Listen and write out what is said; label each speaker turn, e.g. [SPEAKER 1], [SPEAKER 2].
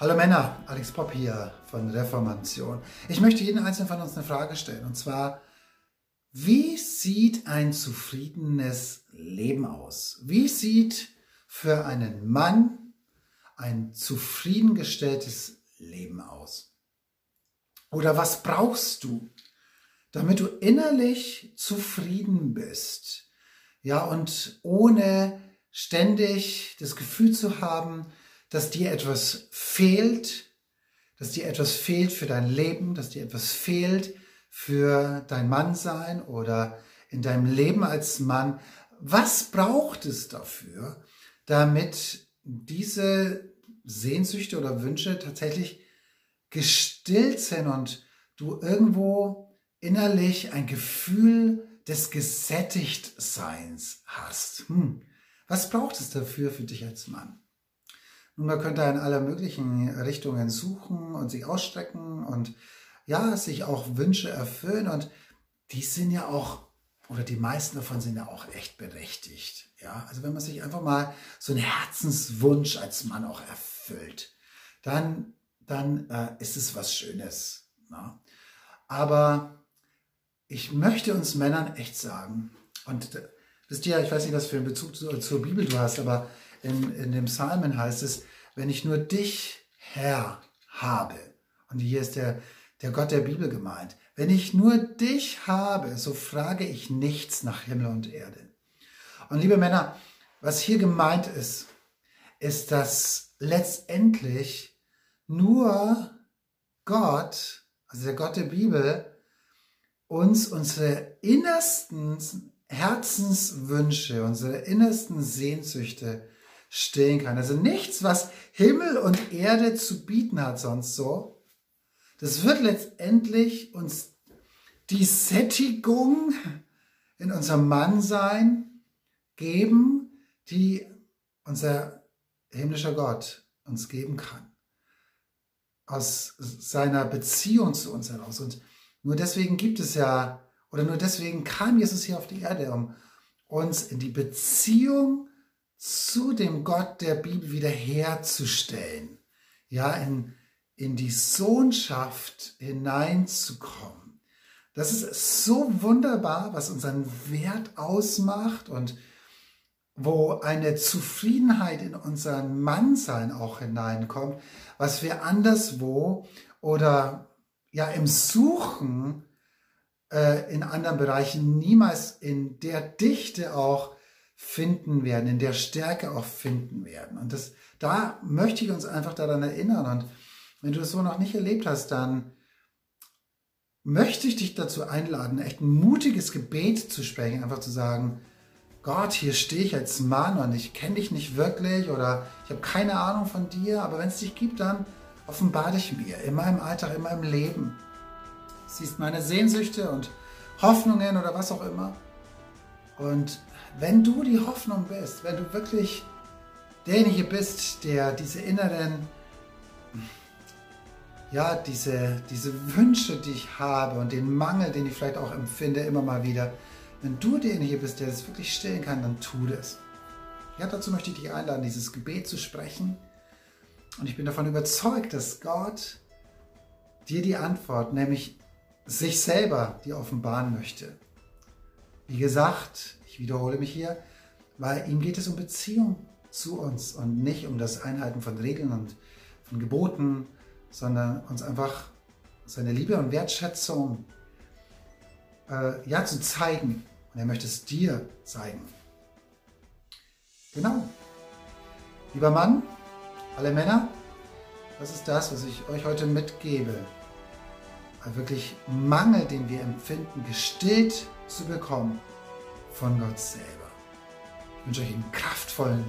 [SPEAKER 1] Hallo Männer, Alex Popp hier von Reformation. Ich möchte jeden einzelnen von uns eine Frage stellen und zwar, wie sieht ein zufriedenes Leben aus? Wie sieht für einen Mann ein zufriedengestelltes Leben aus? Oder was brauchst du, damit du innerlich zufrieden bist? Ja, und ohne ständig das Gefühl zu haben, dass dir etwas fehlt, dass dir etwas fehlt für dein Leben, dass dir etwas fehlt für dein Mannsein oder in deinem Leben als Mann. Was braucht es dafür, damit diese Sehnsüchte oder Wünsche tatsächlich gestillt sind und du irgendwo innerlich ein Gefühl des Gesättigtseins hast? Hm. Was braucht es dafür für dich als Mann? Nun, man könnte in aller möglichen Richtungen suchen und sich ausstrecken und ja, sich auch Wünsche erfüllen und die sind ja auch, oder die meisten davon sind ja auch echt berechtigt. Ja, also wenn man sich einfach mal so einen Herzenswunsch als Mann auch erfüllt, dann, dann äh, ist es was Schönes. Ne? Aber ich möchte uns Männern echt sagen, und äh, wisst ihr, ich weiß nicht, was für einen Bezug zu, zur Bibel du hast, aber in, in dem Psalmen heißt es, wenn ich nur dich, Herr, habe, und hier ist der, der Gott der Bibel gemeint, wenn ich nur dich habe, so frage ich nichts nach Himmel und Erde. Und liebe Männer, was hier gemeint ist, ist, dass letztendlich nur Gott, also der Gott der Bibel, uns unsere innersten Herzenswünsche, unsere innersten Sehnsüchte stillen kann. Also nichts, was Himmel und Erde zu bieten hat sonst so. Das wird letztendlich uns die Sättigung in unserem Mannsein geben, die unser himmlischer Gott uns geben kann. Aus seiner Beziehung zu uns heraus. Und nur deswegen gibt es ja, oder nur deswegen kam Jesus hier auf die Erde, um uns in die Beziehung zu dem Gott der Bibel wiederherzustellen, ja, in, in die Sohnschaft hineinzukommen. Das ist so wunderbar, was unseren Wert ausmacht und wo eine Zufriedenheit in unseren Mannsein auch hineinkommt, was wir anderswo oder ja im Suchen äh, in anderen Bereichen niemals in der Dichte auch finden werden, in der Stärke auch finden werden. Und das, da möchte ich uns einfach daran erinnern. Und wenn du das so noch nicht erlebt hast, dann möchte ich dich dazu einladen, echt ein mutiges Gebet zu sprechen, einfach zu sagen, Gott, hier stehe ich als Mann und ich kenne dich nicht wirklich oder ich habe keine Ahnung von dir, aber wenn es dich gibt, dann offenbar dich mir in meinem Alltag, in meinem Leben. Siehst meine Sehnsüchte und Hoffnungen oder was auch immer. Und wenn du die Hoffnung bist, wenn du wirklich derjenige bist, der diese inneren, ja, diese, diese Wünsche, die ich habe und den Mangel, den ich vielleicht auch empfinde, immer mal wieder, wenn du derjenige bist, der das wirklich stillen kann, dann tu das. Ja, dazu möchte ich dich einladen, dieses Gebet zu sprechen. Und ich bin davon überzeugt, dass Gott dir die Antwort, nämlich sich selber, dir offenbaren möchte. Wie gesagt, ich wiederhole mich hier, weil ihm geht es um Beziehung zu uns und nicht um das Einhalten von Regeln und von Geboten, sondern uns einfach seine Liebe und Wertschätzung äh, ja zu zeigen. Und er möchte es dir zeigen. Genau. Lieber Mann, alle Männer, das ist das, was ich euch heute mitgebe. Wirklich Mangel, den wir empfinden, gestillt zu bekommen von Gott selber. Ich wünsche euch einen kraftvollen.